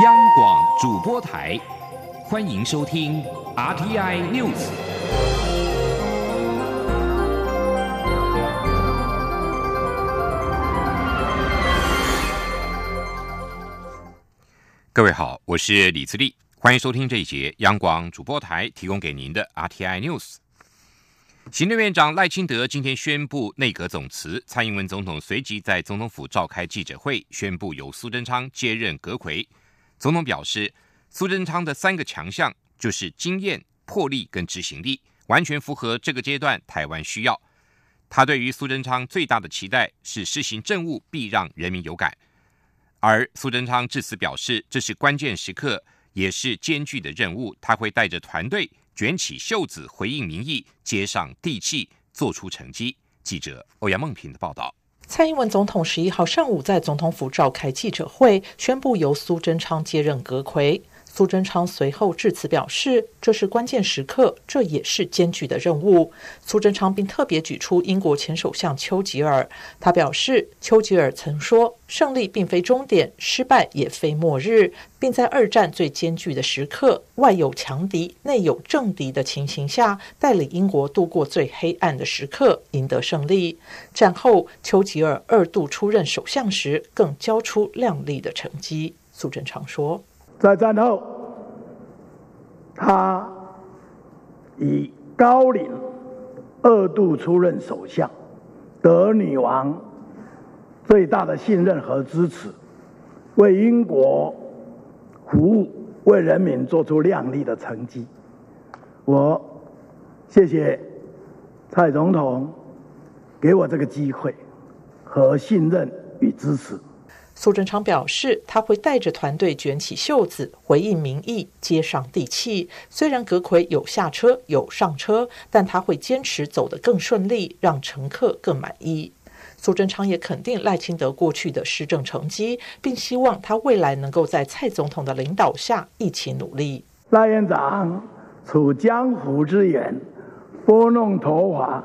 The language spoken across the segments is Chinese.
央广主播台，欢迎收听 RTI News。各位好，我是李自立，欢迎收听这一节央广主播台提供给您的 RTI News。行政院长赖清德今天宣布内阁总辞，蔡英文总统随即在总统府召开记者会，宣布由苏贞昌接任阁魁。总统表示，苏贞昌的三个强项就是经验、魄力跟执行力，完全符合这个阶段台湾需要。他对于苏贞昌最大的期待是施行政务必让人民有感，而苏贞昌致辞表示，这是关键时刻，也是艰巨的任务，他会带着团队卷起袖子回应民意，接上地气，做出成绩。记者欧阳梦平的报道。蔡英文总统十一号上午在总统府召开记者会，宣布由苏贞昌接任阁魁。苏贞昌随后致辞表示，这是关键时刻，这也是艰巨的任务。苏贞昌并特别举出英国前首相丘吉尔，他表示，丘吉尔曾说：“胜利并非终点，失败也非末日。”并在二战最艰巨的时刻，外有强敌，内有政敌的情形下，带领英国度过最黑暗的时刻，赢得胜利。战后，丘吉尔二度出任首相时，更交出亮丽的成绩。苏贞昌说。在战后，他以高龄二度出任首相，得女王最大的信任和支持，为英国服务，为人民做出亮丽的成绩。我谢谢蔡总统给我这个机会和信任与支持。苏贞昌表示，他会带着团队卷起袖子，回应民意，接上地气。虽然阁魁有下车有上车，但他会坚持走得更顺利，让乘客更满意。苏贞昌也肯定赖清德过去的施政成绩，并希望他未来能够在蔡总统的领导下一起努力。赖院长处江湖之远，拨弄头发，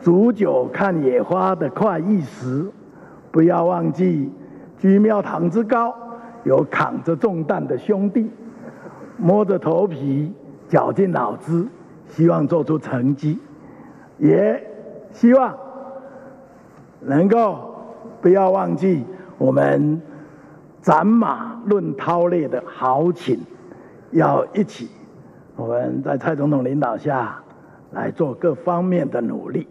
煮酒看野花的快意时，不要忘记。居庙堂之高，有扛着重担的兄弟，摸着头皮，绞尽脑汁，希望做出成绩，也希望能够不要忘记我们斩马论韬略的豪情，要一起，我们在蔡总统领导下来做各方面的努力。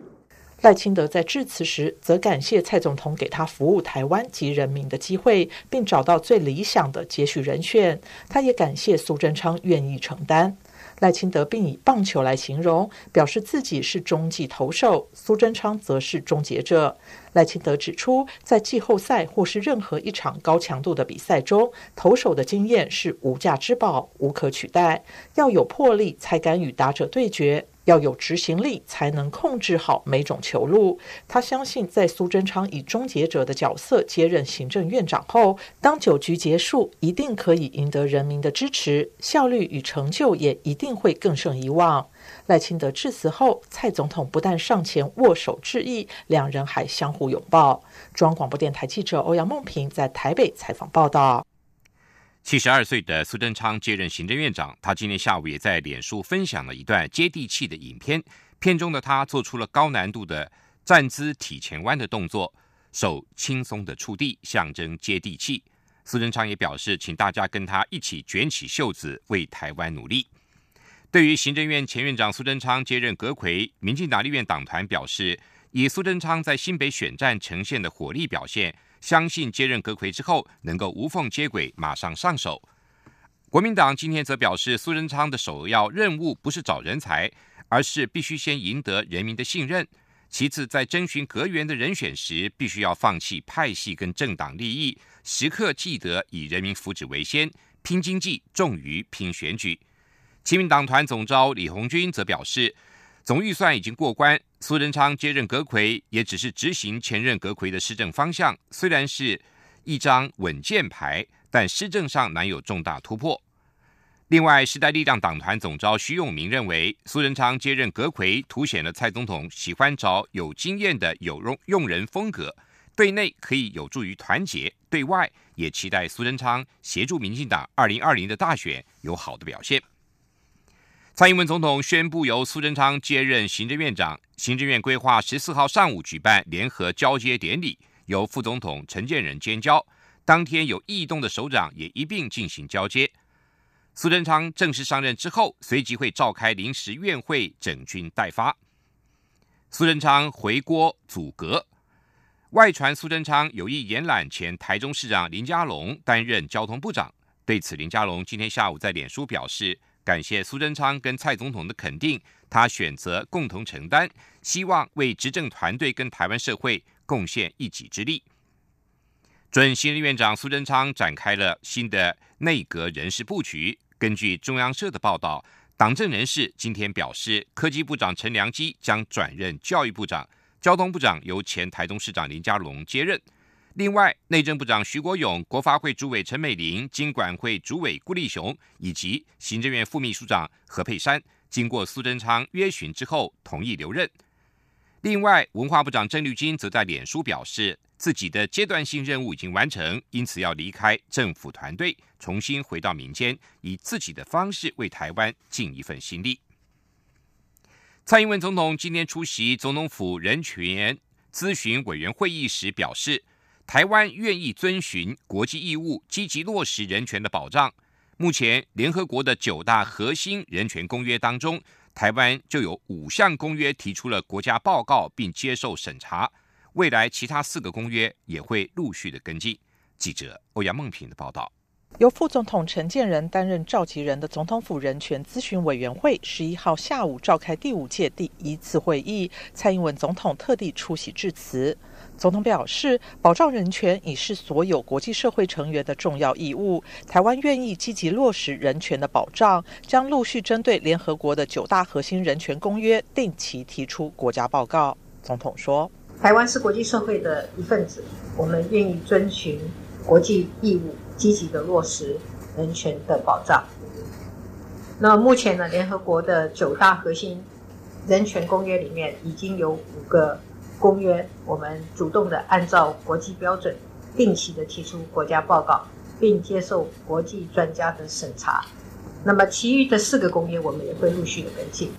赖清德在致辞时，则感谢蔡总统给他服务台湾及人民的机会，并找到最理想的接续人选。他也感谢苏贞昌愿意承担。赖清德并以棒球来形容，表示自己是中继投手，苏贞昌则是终结者。赖清德指出，在季后赛或是任何一场高强度的比赛中，投手的经验是无价之宝，无可取代。要有魄力，才敢与打者对决。要有执行力，才能控制好每种球路。他相信，在苏贞昌以终结者的角色接任行政院长后，当九局结束，一定可以赢得人民的支持，效率与成就也一定会更胜以往。赖清德致辞后，蔡总统不但上前握手致意，两人还相互拥抱。中央广播电台记者欧阳梦平在台北采访报道。七十二岁的苏贞昌接任行政院长，他今天下午也在脸书分享了一段接地气的影片。片中的他做出了高难度的站姿体前弯的动作，手轻松的触地，象征接地气。苏贞昌也表示，请大家跟他一起卷起袖子，为台湾努力。对于行政院前院长苏贞昌接任阁魁，民进党立院党团表示，以苏贞昌在新北选战呈现的火力表现。相信接任阁魁之后能够无缝接轨，马上上手。国民党今天则表示，苏贞昌的首要任务不是找人才，而是必须先赢得人民的信任。其次，在征询阁员的人选时，必须要放弃派系跟政党利益，时刻记得以人民福祉为先，拼经济重于拼选举。亲民党团总召李鸿钧则表示。总预算已经过关，苏贞昌接任阁魁，也只是执行前任阁魁的施政方向，虽然是一张稳健牌，但施政上难有重大突破。另外，时代力量党团总召徐永明认为，苏贞昌接任阁魁，凸显了蔡总统喜欢找有经验的有用用人风格，对内可以有助于团结，对外，也期待苏贞昌协助民进党二零二零的大选有好的表现。蔡英文总统宣布由苏贞昌接任行政院长，行政院规划十四号上午举办联合交接典礼，由副总统陈建仁兼交。当天有异动的首长也一并进行交接。苏贞昌正式上任之后，随即会召开临时院会，整军待发。苏贞昌回国阻隔，外传苏贞昌有意延揽前台中市长林佳龙担任交通部长。对此，林佳龙今天下午在脸书表示。感谢苏贞昌跟蔡总统的肯定，他选择共同承担，希望为执政团队跟台湾社会贡献一己之力。准新任院长苏贞昌展开了新的内阁人事布局。根据中央社的报道，党政人士今天表示，科技部长陈良基将转任教育部长，交通部长由前台中市长林佳龙接任。另外，内政部长徐国勇、国发会主委陈美玲、经管会主委顾立雄以及行政院副秘书长何佩珊，经过苏贞昌约询之后，同意留任。另外，文化部长郑律金则在脸书表示，自己的阶段性任务已经完成，因此要离开政府团队，重新回到民间，以自己的方式为台湾尽一份心力。蔡英文总统今天出席总统府人权咨询委员会议时表示。台湾愿意遵循国际义务，积极落实人权的保障。目前，联合国的九大核心人权公约当中，台湾就有五项公约提出了国家报告并接受审查。未来，其他四个公约也会陆续的跟进。记者欧阳梦平的报道。由副总统陈建仁担任召集人的总统府人权咨询委员会，十一号下午召开第五届第一次会议，蔡英文总统特地出席致辞。总统表示，保障人权已是所有国际社会成员的重要义务。台湾愿意积极落实人权的保障，将陆续针对联合国的九大核心人权公约定期提出国家报告。总统说：“台湾是国际社会的一份子，我们愿意遵循国际义务，积极的落实人权的保障。那目前呢，联合国的九大核心人权公约里面已经有五个。”公约，我们主动的按照国际标准，定期的提出国家报告，并接受国际专家的审查。那么，其余的四个公约，我们也会陆续的跟进。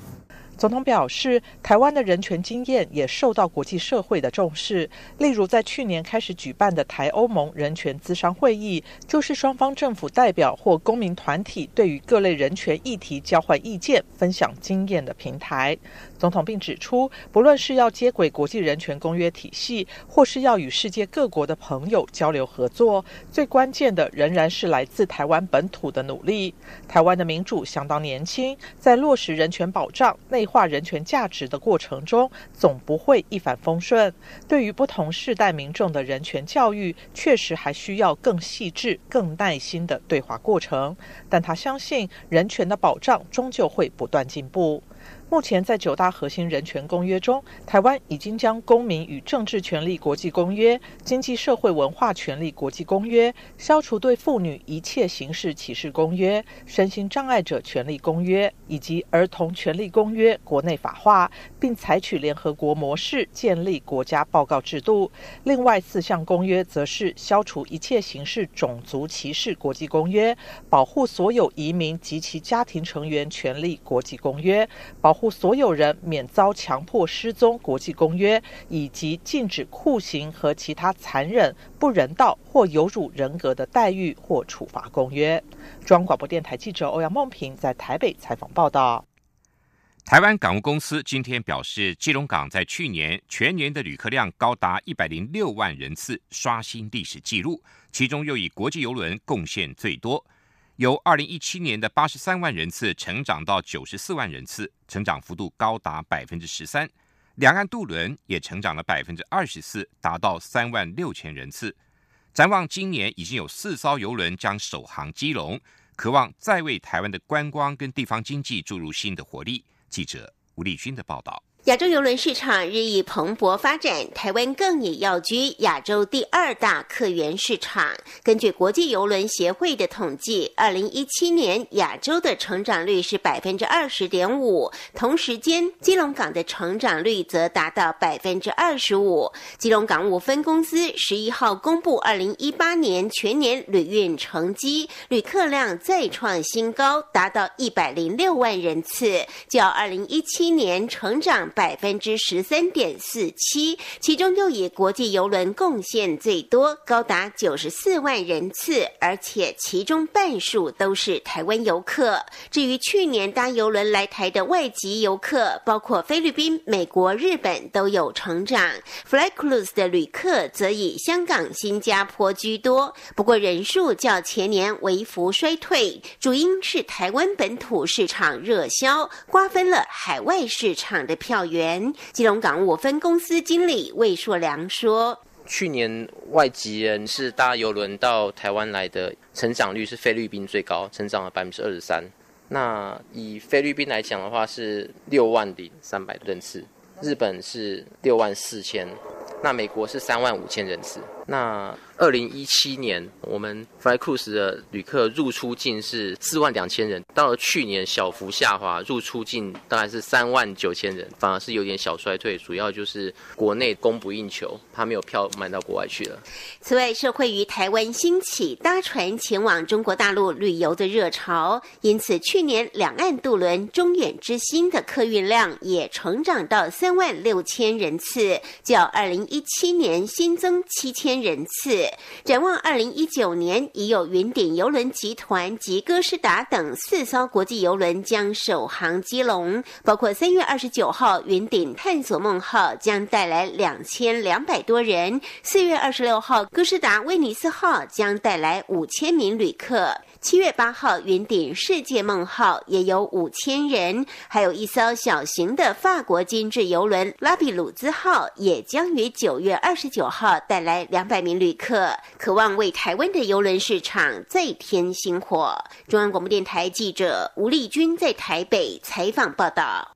总统表示，台湾的人权经验也受到国际社会的重视。例如，在去年开始举办的台欧盟人权咨商会议，就是双方政府代表或公民团体对于各类人权议题交换意见、分享经验的平台。总统并指出，不论是要接轨国际人权公约体系，或是要与世界各国的朋友交流合作，最关键的仍然是来自台湾本土的努力。台湾的民主相当年轻，在落实人权保障、内化人权价值的过程中，总不会一帆风顺。对于不同世代民众的人权教育，确实还需要更细致、更耐心的对话过程。但他相信，人权的保障终究会不断进步。目前，在九大核心人权公约中，台湾已经将《公民与政治权利国际公约》、《经济社会文化权利国际公约》、《消除对妇女一切形式歧视公约》、《身心障碍者权利公约》以及《儿童权利公约》国内法化，并采取联合国模式建立国家报告制度。另外四项公约则是《消除一切形式种族歧视国际公约》、《保护所有移民及其家庭成员权利国际公约》、保所有人免遭强迫失踪国际公约，以及禁止酷刑和其他残忍、不人道或有辱人格的待遇或处罚公约。中央广播电台记者欧阳梦平在台北采访报道。台湾港务公司今天表示，基隆港在去年全年的旅客量高达一百零六万人次，刷新历史纪录，其中又以国际游轮贡献最多。由二零一七年的八十三万人次成长到九十四万人次，成长幅度高达百分之十三。两岸渡轮也成长了百分之二十四，达到三万六千人次。展望今年，已经有四艘游轮将首航基隆，渴望再为台湾的观光跟地方经济注入新的活力。记者吴立军的报道。亚洲邮轮市场日益蓬勃发展，台湾更也要居亚洲第二大客源市场。根据国际邮轮协会的统计，二零一七年亚洲的成长率是百分之二十点五，同时间基隆港的成长率则达到百分之二十五。基隆港务分公司十一号公布二零一八年全年旅运成绩，旅客量再创新高，达到一百零六万人次，较二零一七年成长。百分之十三点四七，其中又以国际游轮贡献最多，高达九十四万人次，而且其中半数都是台湾游客。至于去年搭游轮来台的外籍游客，包括菲律宾、美国、日本都有成长。Fly Cruise 的旅客则以香港、新加坡居多，不过人数较前年微幅衰退，主因是台湾本土市场热销，瓜分了海外市场的票。员基隆港务分公司经理魏硕良说：“去年外籍人是搭游轮到台湾来的，成长率是菲律宾最高，成长了百分之二十三。那以菲律宾来讲的话，是六万零三百人次；日本是六万四千；那美国是三万五千人次。那二零一七年，我们 Fly Cruise 的旅客入出境是四万两千人，到了去年小幅下滑，入出境大概是三万九千人，反而是有点小衰退，主要就是国内供不应求，他没有票卖到国外去了。此外，社会于台湾兴起搭船前往中国大陆旅游的热潮，因此去年两岸渡轮中远之星的客运量也成长到三万六千人次，较二零一七年新增七千人次。展望二零一九年，已有云顶邮轮集团及哥斯达等四艘国际邮轮将首航基隆，包括三月二十九号云顶探索梦号将带来两千两百多人，四月二十六号哥斯达威尼斯号将带来五千名旅客。七月八号，云顶世界梦号也有五千人，还有一艘小型的法国精致游轮拉比鲁兹号也将于九月二十九号带来两百名旅客，渴望为台湾的游轮市场再添星火。中央广播电台记者吴丽君在台北采访报道。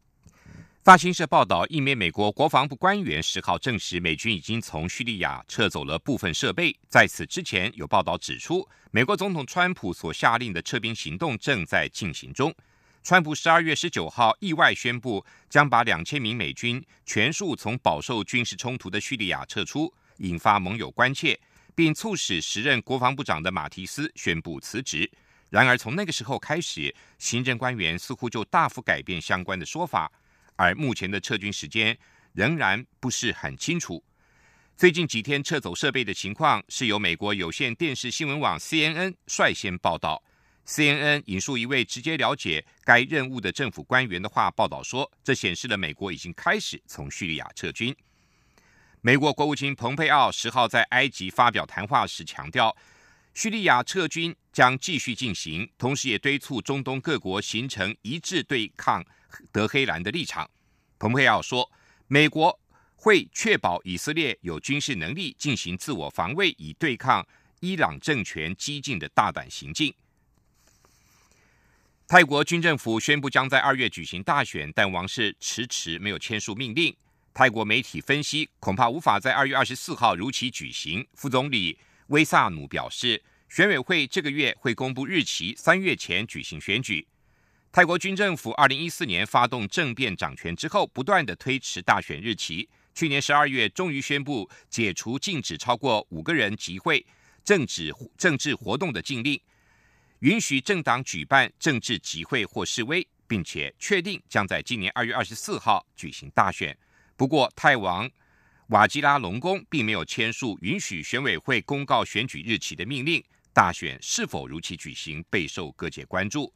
法新社报道，一名美国国防部官员十号证实，美军已经从叙利亚撤走了部分设备。在此之前，有报道指出。美国总统川普所下令的撤兵行动正在进行中。川普十二月十九号意外宣布，将把两千名美军全数从饱受军事冲突的叙利亚撤出，引发盟友关切，并促使时任国防部长的马提斯宣布辞职。然而，从那个时候开始，行政官员似乎就大幅改变相关的说法，而目前的撤军时间仍然不是很清楚。最近几天撤走设备的情况是由美国有线电视新闻网 CNN 率先报道。CNN 引述一位直接了解该任务的政府官员的话报道说，这显示了美国已经开始从叙利亚撤军。美国国务卿蓬佩奥十号在埃及发表谈话时强调，叙利亚撤军将继续进行，同时也敦促中东各国形成一致对抗德黑兰的立场。蓬佩奥说，美国。会确保以色列有军事能力进行自我防卫，以对抗伊朗政权激进的大胆行径。泰国军政府宣布将在二月举行大选，但王室迟迟没有签署命令。泰国媒体分析，恐怕无法在二月二十四号如期举行。副总理威萨努表示，选委会这个月会公布日期，三月前举行选举。泰国军政府二零一四年发动政变掌权之后，不断的推迟大选日期。去年十二月，终于宣布解除禁止超过五个人集会、政治政治活动的禁令，允许政党举办政治集会或示威，并且确定将在今年二月二十四号举行大选。不过，泰王瓦吉拉隆功并没有签署允许选委会公告选举日期的命令，大选是否如期举行备受各界关注。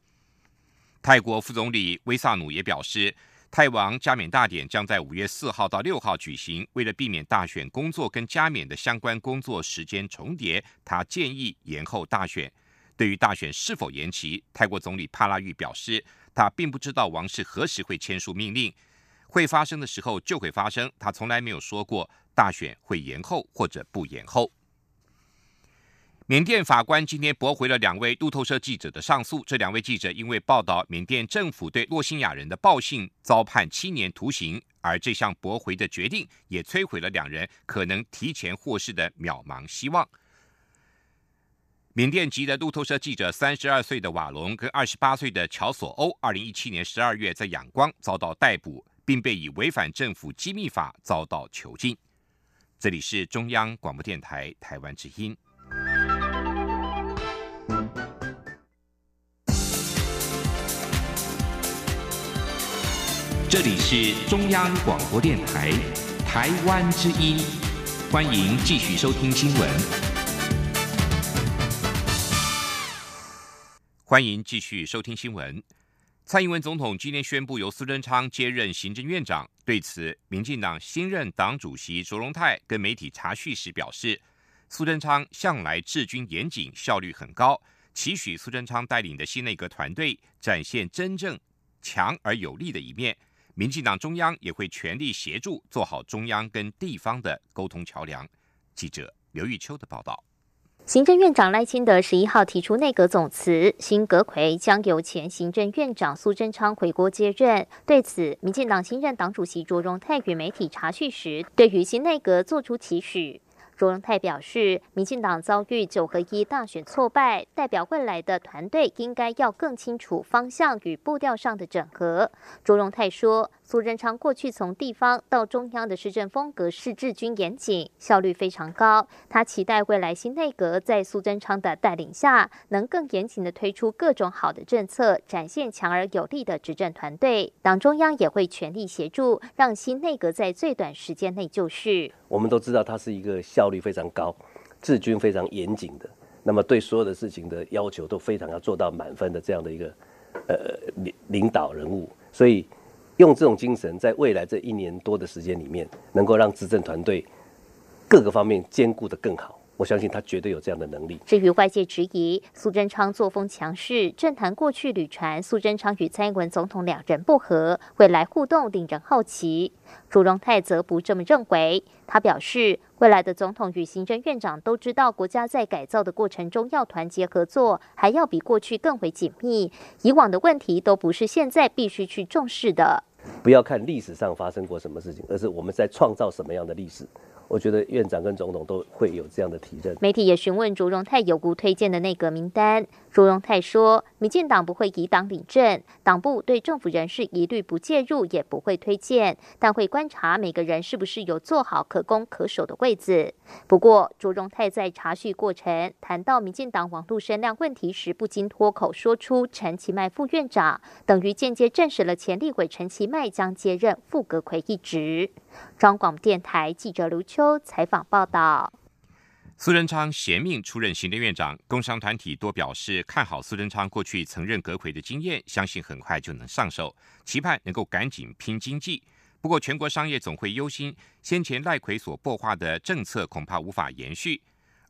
泰国副总理威萨努也表示。泰王加冕大典将在五月四号到六号举行。为了避免大选工作跟加冕的相关工作时间重叠，他建议延后大选。对于大选是否延期，泰国总理帕拉育表示，他并不知道王室何时会签署命令，会发生的时候就会发生。他从来没有说过大选会延后或者不延后。缅甸法官今天驳回了两位路透社记者的上诉。这两位记者因为报道缅甸政府对洛辛亚人的报信，遭判七年徒刑，而这项驳回的决定也摧毁了两人可能提前获释的渺茫希望。缅甸籍的路透社记者三十二岁的瓦隆跟二十八岁的乔索欧，二零一七年十二月在仰光遭到逮捕，并被以违反政府机密法遭到囚禁。这里是中央广播电台台湾之音。这里是中央广播电台台湾之音，欢迎继续收听新闻。欢迎继续收听新闻。蔡英文总统今天宣布由苏贞昌接任行政院长，对此，民进党新任党主席卓荣泰跟媒体查叙时表示，苏贞昌向来治军严谨，效率很高，期许苏贞昌带领的新内阁团队展现真正强而有力的一面。民进党中央也会全力协助做好中央跟地方的沟通桥梁。记者刘玉秋的报道。行政院长赖清德十一号提出内阁总辞，新阁魁将由前行政院长苏贞昌回国接任。对此，民进党新任党主席卓荣泰与媒体查叙时，对于新内阁作出期许。卓荣泰表示，民进党遭遇九合一大选挫败，代表未来的团队应该要更清楚方向与步调上的整合。卓荣泰说。苏贞昌过去从地方到中央的施政风格是治军严谨，效率非常高。他期待未来新内阁在苏贞昌的带领下，能更严谨的推出各种好的政策，展现强而有力的执政团队。党中央也会全力协助，让新内阁在最短时间内就绪。我们都知道，他是一个效率非常高、治军非常严谨的，那么对所有的事情的要求都非常要做到满分的这样的一个呃领领导人物，所以。用这种精神，在未来这一年多的时间里面，能够让执政团队各个方面兼顾的更好。我相信他绝对有这样的能力。至于外界质疑苏贞昌作风强势，政坛过去屡传苏贞昌与蔡英文总统两人不和，未来互动令人好奇。朱荣泰则不这么认为。他表示，未来的总统与行政院长都知道，国家在改造的过程中要团结合作，还要比过去更为紧密。以往的问题都不是现在必须去重视的。不要看历史上发生过什么事情，而是我们在创造什么样的历史。我觉得院长跟总统都会有这样的提认。媒体也询问卓荣泰有无推荐的内阁名单。卓荣泰说，民进党不会以党领政，党部对政府人士一律不介入，也不会推荐，但会观察每个人是不是有做好可攻可守的位子。不过，卓荣泰在查叙过程谈到民进党网络声量问题时，不禁脱口说出陈其迈副院长，等于间接证实了前立委陈其迈将接任副阁魁一职。中广电台记者卢秋采访报道。苏贞昌衔命出任行政院长，工商团体多表示看好苏贞昌过去曾任阁魁的经验，相信很快就能上手，期盼能够赶紧拼经济。不过，全国商业总会忧心，先前赖奎所破化的政策恐怕无法延续。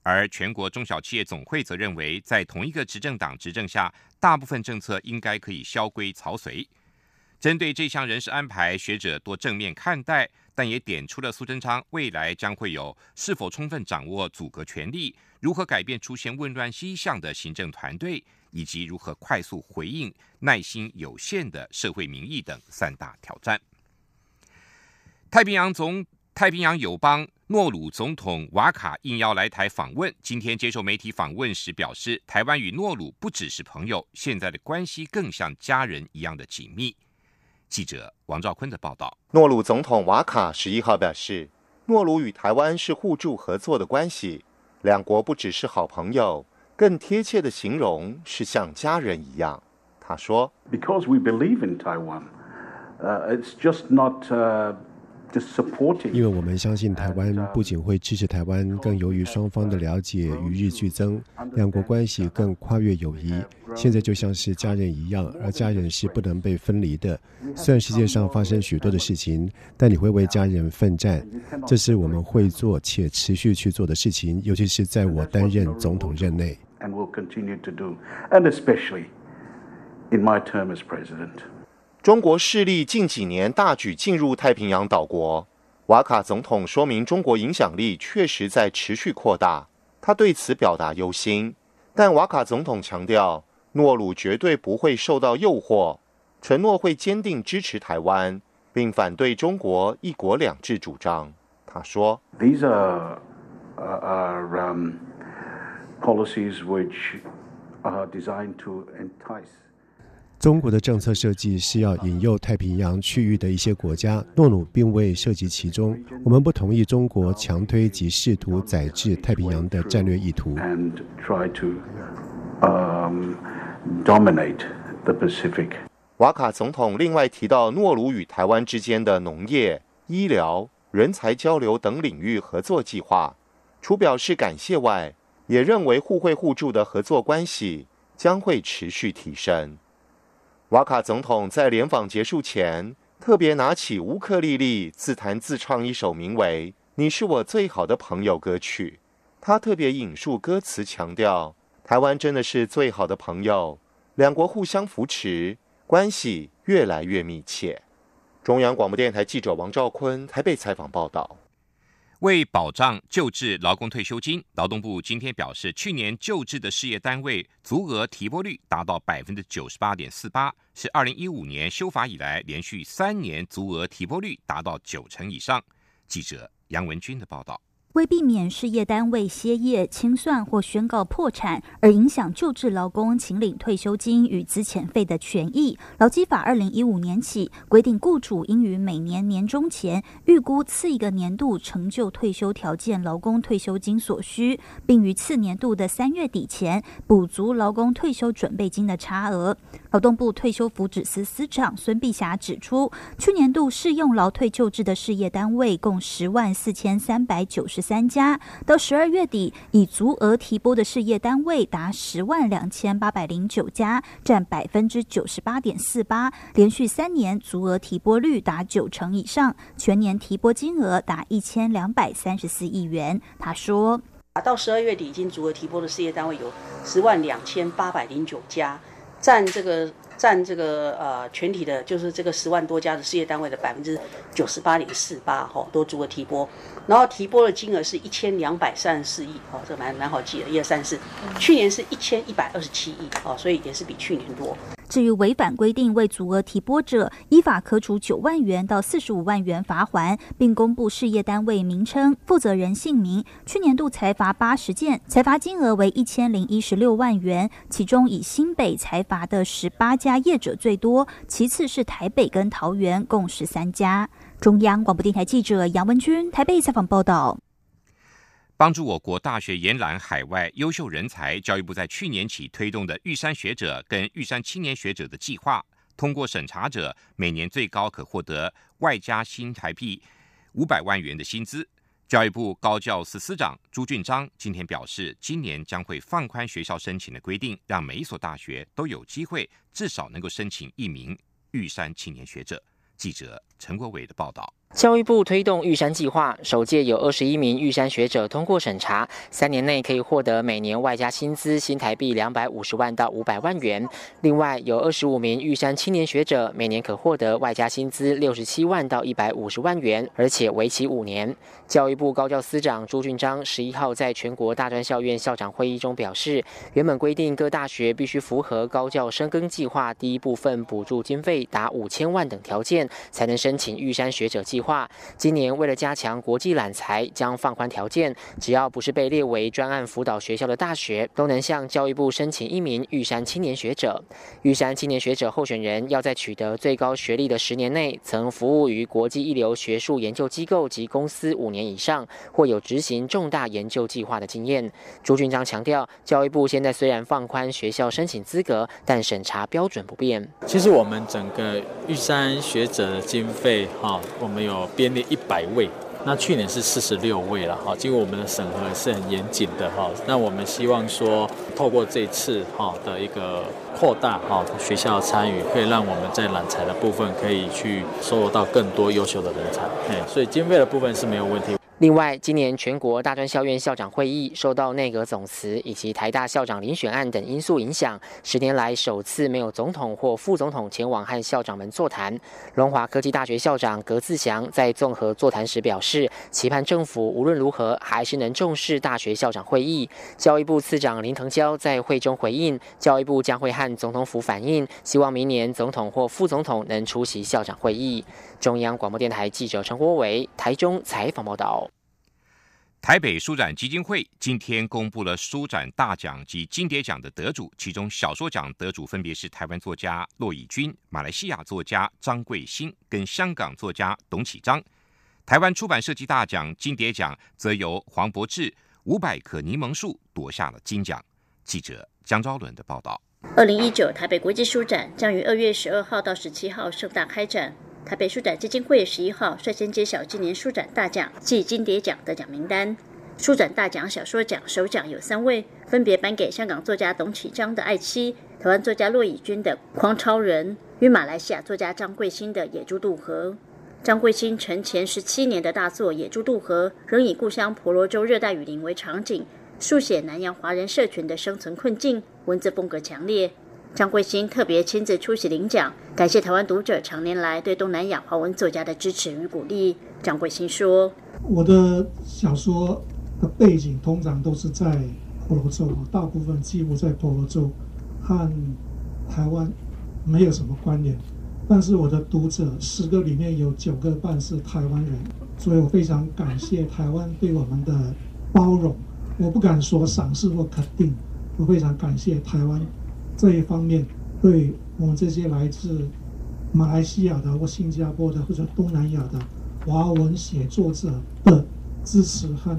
而全国中小企业总会则认为，在同一个执政党执政下，大部分政策应该可以萧规曹随。针对这项人事安排，学者多正面看待，但也点出了苏贞昌未来将会有是否充分掌握阻隔权力、如何改变出现混乱迹象的行政团队，以及如何快速回应耐心有限的社会民意等三大挑战。太平洋总太平洋友邦诺鲁总统瓦卡应邀来台访问，今天接受媒体访问时表示，台湾与诺鲁不只是朋友，现在的关系更像家人一样的紧密。记者王兆坤的报道：诺鲁总统瓦卡十一号表示，诺鲁与台湾是互助合作的关系，两国不只是好朋友，更贴切的形容是像家人一样。他说：“Because we believe in Taiwan, it's just not.” 因为我们相信台湾不仅会支持台湾，更由于双方的了解与日俱增，两国关系更跨越友谊。现在就像是家人一样，而家人是不能被分离的。虽然世界上发生许多的事情，但你会为家人奋战，这是我们会做且持续去做的事情，尤其是在我担任总统任内。中国势力近几年大举进入太平洋岛国，瓦卡总统说明中国影响力确实在持续扩大，他对此表达忧心。但瓦卡总统强调，诺鲁绝对不会受到诱惑，承诺会坚定支持台湾，并反对中国“一国两制”主张。他说：“These are are policies which are designed to entice.” 中国的政策设计是要引诱太平洋区域的一些国家，诺鲁并未涉及其中。我们不同意中国强推及试图宰制太平洋的战略意图。瓦卡总统另外提到，诺鲁与台湾之间的农业、医疗、人才交流等领域合作计划，除表示感谢外，也认为互惠互助的合作关系将会持续提升。瓦卡总统在联访结束前，特别拿起乌克丽丽，自弹自唱一首名为《你是我最好的朋友》歌曲。他特别引述歌词，强调台湾真的是最好的朋友，两国互相扶持，关系越来越密切。中央广播电台记者王兆坤台北采访报道。为保障救治劳工退休金，劳动部今天表示，去年救治的事业单位足额提拨率达到百分之九十八点四八，是二零一五年修法以来连续三年足额提拨率达到九成以上。记者杨文军的报道。为避免事业单位歇业、清算或宣告破产而影响救治劳工请领退休金与资遣费的权益，劳基法二零一五年起规定，雇主应于每年年终前预估次一个年度成就退休条件劳工退休金所需，并于次年度的三月底前补足劳工退休准备金的差额。劳动部退休福祉司司长孙碧霞指出，去年度适用劳退救治的事业单位共十万四千三百九十三家，到十二月底，已足额提拨的事业单位达十万两千八百零九家，占百分之九十八点四八，连续三年足额提拨率达九成以上，全年提拨金额达一千两百三十四亿元。他说，啊到十二月底，已经足额提拨的事业单位有十万两千八百零九家。占这个占这个呃全体的，就是这个十万多家的事业单位的百分之九十八点四八，哈，都足额提拨，然后提拨的金额是一千两百三十四亿，哦，这蛮蛮好记的，一二三四，去年是一千一百二十七亿，哦，所以也是比去年多。至于违反规定未足额提拨者，依法可处九万元到四十五万元罚还，并公布事业单位名称、负责人姓名。去年度裁罚八十件，裁罚金额为一千零一十六万元，其中以新北裁罚的十八家业者最多，其次是台北跟桃园共十三家。中央广播电台记者杨文君台北采访报道。帮助我国大学延揽海外优秀人才，教育部在去年起推动的玉山学者跟玉山青年学者的计划，通过审查者每年最高可获得外加新台币五百万元的薪资。教育部高教司司长朱俊章今天表示，今年将会放宽学校申请的规定，让每一所大学都有机会至少能够申请一名玉山青年学者。记者陈国伟的报道。教育部推动玉山计划，首届有二十一名玉山学者通过审查，三年内可以获得每年外加薪资新台币两百五十万到五百万元。另外，有二十五名玉山青年学者，每年可获得外加薪资六十七万到一百五十万元，而且为期五年。教育部高教司长朱俊章十一号在全国大专校院校长会议中表示，原本规定各大学必须符合高教深耕计划第一部分补助经费达五千万等条件，才能申请玉山学者计。划今年为了加强国际揽才，将放宽条件，只要不是被列为专案辅导学校的大学，都能向教育部申请一名玉山青年学者。玉山青年学者候选人要在取得最高学历的十年内，曾服务于国际一流学术研究机构及公司五年以上，或有执行重大研究计划的经验。朱俊章强调，教育部现在虽然放宽学校申请资格，但审查标准不变。其实我们整个玉山学者的经费，哈，我们有。有编列一百位，那去年是四十六位了哈。经过我们的审核是很严谨的哈。那我们希望说，透过这次哈的一个扩大哈学校参与，可以让我们在揽才的部分可以去收获到更多优秀的人才。哎，所以经费的部分是没有问题。另外，今年全国大专校院校长会议受到内阁总辞以及台大校长遴选案等因素影响，十年来首次没有总统或副总统前往和校长们座谈。龙华科技大学校长葛自祥在综合座谈时表示，期盼政府无论如何还是能重视大学校长会议。教育部次长林腾蛟在会中回应，教育部将会和总统府反映，希望明年总统或副总统能出席校长会议。中央广播电台记者陈国伟台中采访报道。台北书展基金会今天公布了书展大奖及金蝶奖的得主，其中小说奖得主分别是台湾作家骆以军、马来西亚作家张贵兴跟香港作家董启章。台湾出版设计大奖金蝶奖则由黄伯志《五百棵柠檬树》夺下了金奖。记者江昭伦的报道。二零一九台北国际书展将于二月十二号到十七号盛大开展。台北书展基金会十一号率先揭晓今年书展大奖暨金蝶奖得奖名单。书展大奖小说奖首奖有三位，分别颁给香港作家董启章的《爱妻》，台湾作家骆以军的《匡超人》与马来西亚作家张贵兴的《野猪渡河》。张贵兴成前十七年的大作《野猪渡河》，仍以故乡婆罗洲热带雨林为场景，书写南洋华人社群的生存困境，文字风格强烈。张贵兴特别亲自出席领奖，感谢台湾读者常年来对东南亚华文作家的支持与鼓励。张贵兴说：“我的小说的背景通常都是在婆罗洲，大部分几乎在婆罗洲，和台湾没有什么关联。但是我的读者十个里面有九个半是台湾人，所以我非常感谢台湾对我们的包容。我不敢说赏识或肯定，我非常感谢台湾。”这一方面，对我们这些来自马来西亚的或新加坡的或者东南亚的华文写作者的支持和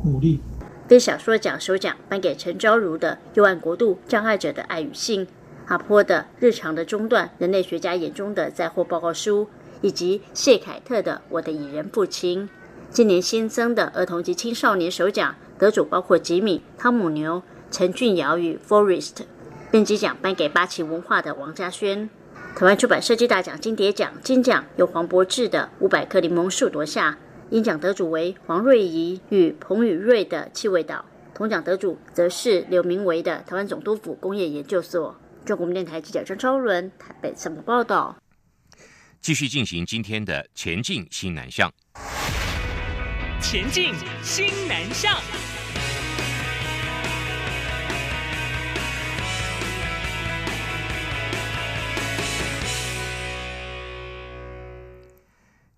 鼓励。非小说奖首奖颁给陈昭如的《幽暗国度：障碍者的爱与性》，阿坡的《日常的中断：人类学家眼中的灾祸报告书》，以及谢凯特的《我的蚁人父亲》。今年新增的儿童及青少年首奖得主包括吉米、汤姆牛、陈俊尧与 Forest。编辑奖颁给八旗文化的王家轩，台湾出版设计大奖金蝶奖金奖由黄博志的五百棵柠檬树夺下，银奖得主为黄瑞仪与彭宇瑞的气味岛，铜奖得主则是刘明维的台湾总督府工业研究所。中国电台记者张超伦台北怎么报道？继续进行今天的前进新南向，前进新南向。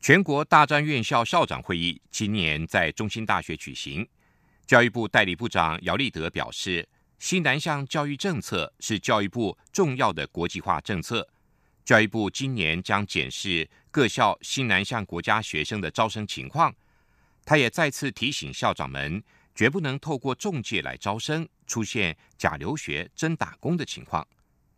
全国大专院校校长会议今年在中心大学举行。教育部代理部长姚立德表示，新南向教育政策是教育部重要的国际化政策。教育部今年将检视各校新南向国家学生的招生情况。他也再次提醒校长们，绝不能透过中介来招生，出现假留学真打工的情况。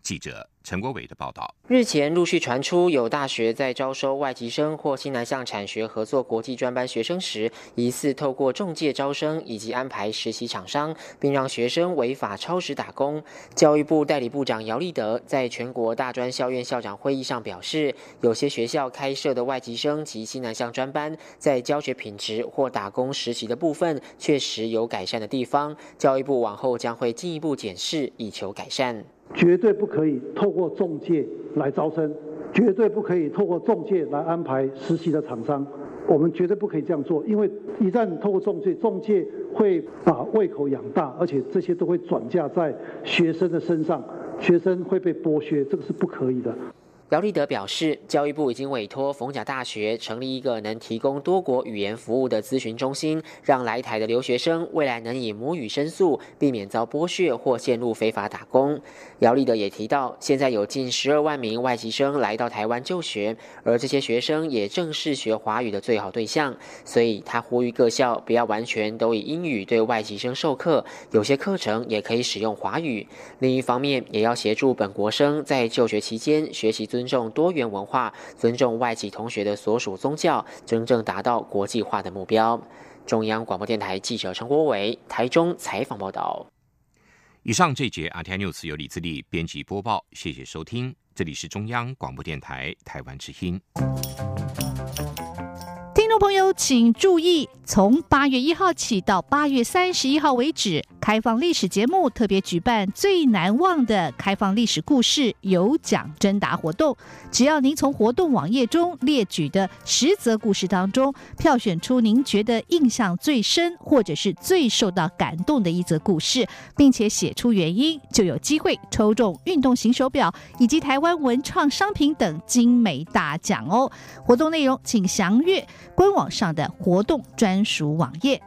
记者。陈国伟的报道：日前陆续传出有大学在招收外籍生或新南向产学合作国际专班学生时，疑似透过中介招生以及安排实习厂商，并让学生违法超时打工。教育部代理部长姚立德在全国大专校院校长会议上表示，有些学校开设的外籍生及新南向专班，在教学品质或打工实习的部分确实有改善的地方，教育部往后将会进一步检视，以求改善。绝对不可以透过中介来招生，绝对不可以透过中介来安排实习的厂商，我们绝对不可以这样做，因为一旦透过中介，中介会把胃口养大，而且这些都会转嫁在学生的身上，学生会被剥削，这个是不可以的。姚立德表示，教育部已经委托逢甲大学成立一个能提供多国语言服务的咨询中心，让来台的留学生未来能以母语申诉，避免遭剥削或陷入非法打工。姚立德也提到，现在有近十二万名外籍生来到台湾就学，而这些学生也正是学华语的最好对象，所以他呼吁各校不要完全都以英语对外籍生授课，有些课程也可以使用华语。另一方面，也要协助本国生在就学期间学习尊尊重多元文化，尊重外籍同学的所属宗教，真正达到国际化的目标。中央广播电台记者陈国伟台中采访报道。以上这节《阿天 news》由李自力编辑播报，谢谢收听，这里是中央广播电台台湾之音。朋友请注意，从八月一号起到八月三十一号为止。开放历史节目特别举办最难忘的开放历史故事有奖征答活动，只要您从活动网页中列举的十则故事当中，票选出您觉得印象最深或者是最受到感动的一则故事，并且写出原因，就有机会抽中运动型手表以及台湾文创商品等精美大奖哦。活动内容请详阅网上的活动专属网页。